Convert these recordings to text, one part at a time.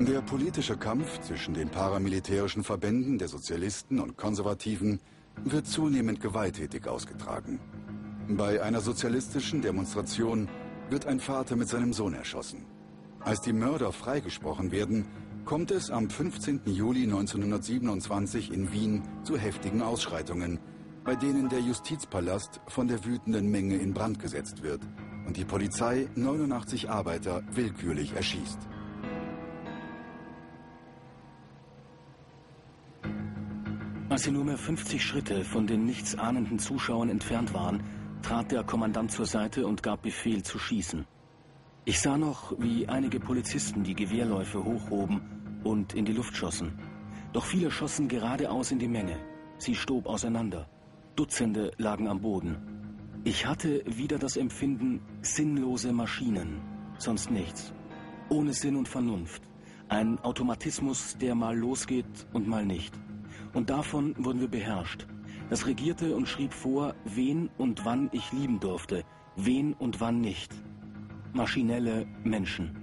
Der politische Kampf zwischen den paramilitärischen Verbänden der Sozialisten und Konservativen wird zunehmend gewalttätig ausgetragen. Bei einer sozialistischen Demonstration wird ein Vater mit seinem Sohn erschossen. Als die Mörder freigesprochen werden, kommt es am 15. Juli 1927 in Wien zu heftigen Ausschreitungen, bei denen der Justizpalast von der wütenden Menge in Brand gesetzt wird und die Polizei 89 Arbeiter willkürlich erschießt. Als sie nur mehr 50 Schritte von den nichtsahnenden Zuschauern entfernt waren, trat der Kommandant zur Seite und gab Befehl zu schießen. Ich sah noch, wie einige Polizisten die Gewehrläufe hochhoben und in die Luft schossen. Doch viele schossen geradeaus in die Menge. Sie stob auseinander. Dutzende lagen am Boden. Ich hatte wieder das Empfinden, sinnlose Maschinen, sonst nichts. Ohne Sinn und Vernunft. Ein Automatismus, der mal losgeht und mal nicht. Und davon wurden wir beherrscht. Das regierte und schrieb vor, wen und wann ich lieben durfte, wen und wann nicht. Maschinelle Menschen.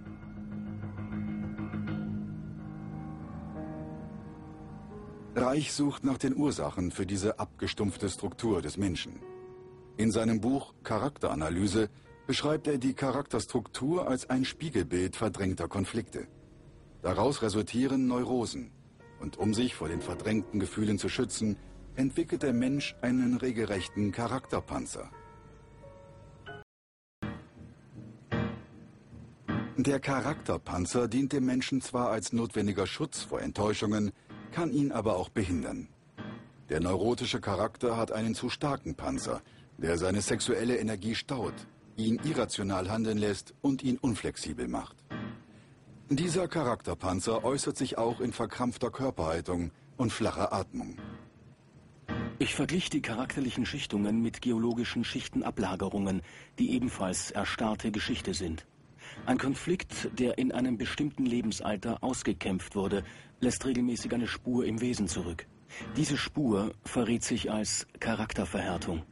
Reich sucht nach den Ursachen für diese abgestumpfte Struktur des Menschen. In seinem Buch Charakteranalyse beschreibt er die Charakterstruktur als ein Spiegelbild verdrängter Konflikte. Daraus resultieren Neurosen. Und um sich vor den verdrängten Gefühlen zu schützen, entwickelt der Mensch einen regelrechten Charakterpanzer. Der Charakterpanzer dient dem Menschen zwar als notwendiger Schutz vor Enttäuschungen, kann ihn aber auch behindern. Der neurotische Charakter hat einen zu starken Panzer, der seine sexuelle Energie staut, ihn irrational handeln lässt und ihn unflexibel macht. Dieser Charakterpanzer äußert sich auch in verkrampfter Körperhaltung und flacher Atmung. Ich verglich die charakterlichen Schichtungen mit geologischen Schichtenablagerungen, die ebenfalls erstarrte Geschichte sind. Ein Konflikt, der in einem bestimmten Lebensalter ausgekämpft wurde, lässt regelmäßig eine Spur im Wesen zurück. Diese Spur verrät sich als Charakterverhärtung.